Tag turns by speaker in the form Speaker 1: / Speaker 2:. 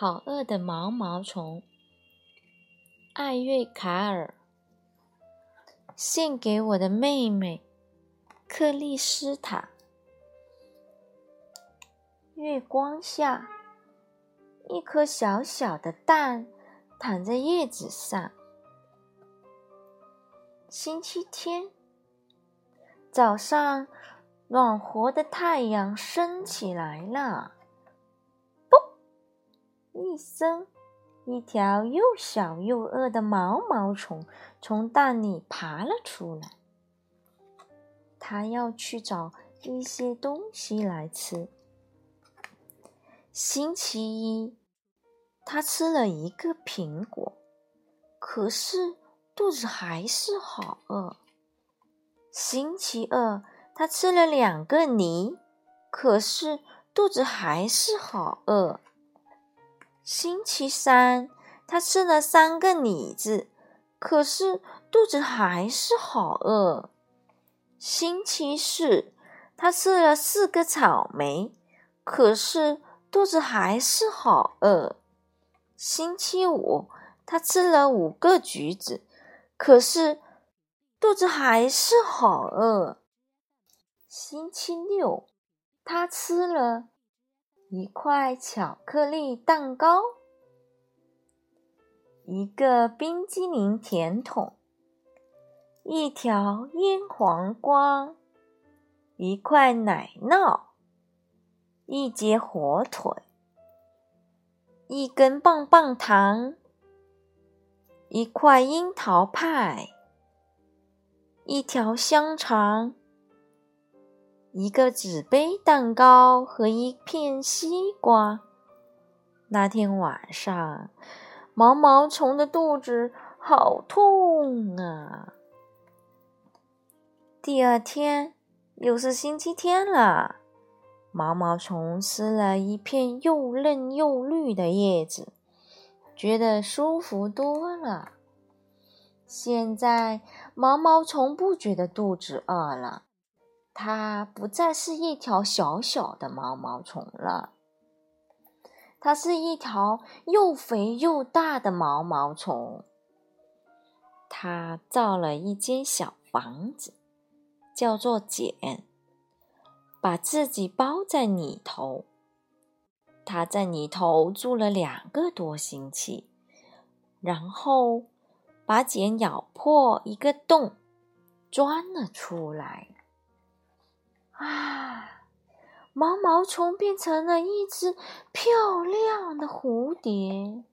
Speaker 1: 好饿的毛毛虫，艾瑞卡尔，献给我的妹妹克丽斯塔。月光下，一颗小小的蛋躺在叶子上。星期天早上，暖和的太阳升起来了。一声，一条又小又饿的毛毛虫从蛋里爬了出来。它要去找一些东西来吃。星期一，它吃了一个苹果，可是肚子还是好饿。星期二，它吃了两个梨，可是肚子还是好饿。星期三，他吃了三个李子，可是肚子还是好饿。星期四，他吃了四个草莓，可是肚子还是好饿。星期五，他吃了五个橘子，可是肚子还是好饿。星期六，他吃了。一块巧克力蛋糕，一个冰激凌甜筒，一条腌黄瓜，一块奶酪，一节火腿，一根棒棒糖，一块樱桃派，一条香肠。一个纸杯蛋糕和一片西瓜。那天晚上，毛毛虫的肚子好痛啊！第二天又是星期天了，毛毛虫吃了一片又嫩又绿的叶子，觉得舒服多了。现在，毛毛虫不觉得肚子饿了。它不再是一条小小的毛毛虫了，它是一条又肥又大的毛毛虫。它造了一间小房子，叫做茧，把自己包在里头。它在里头住了两个多星期，然后把茧咬破一个洞，钻了出来。啊！毛毛虫变成了一只漂亮的蝴蝶。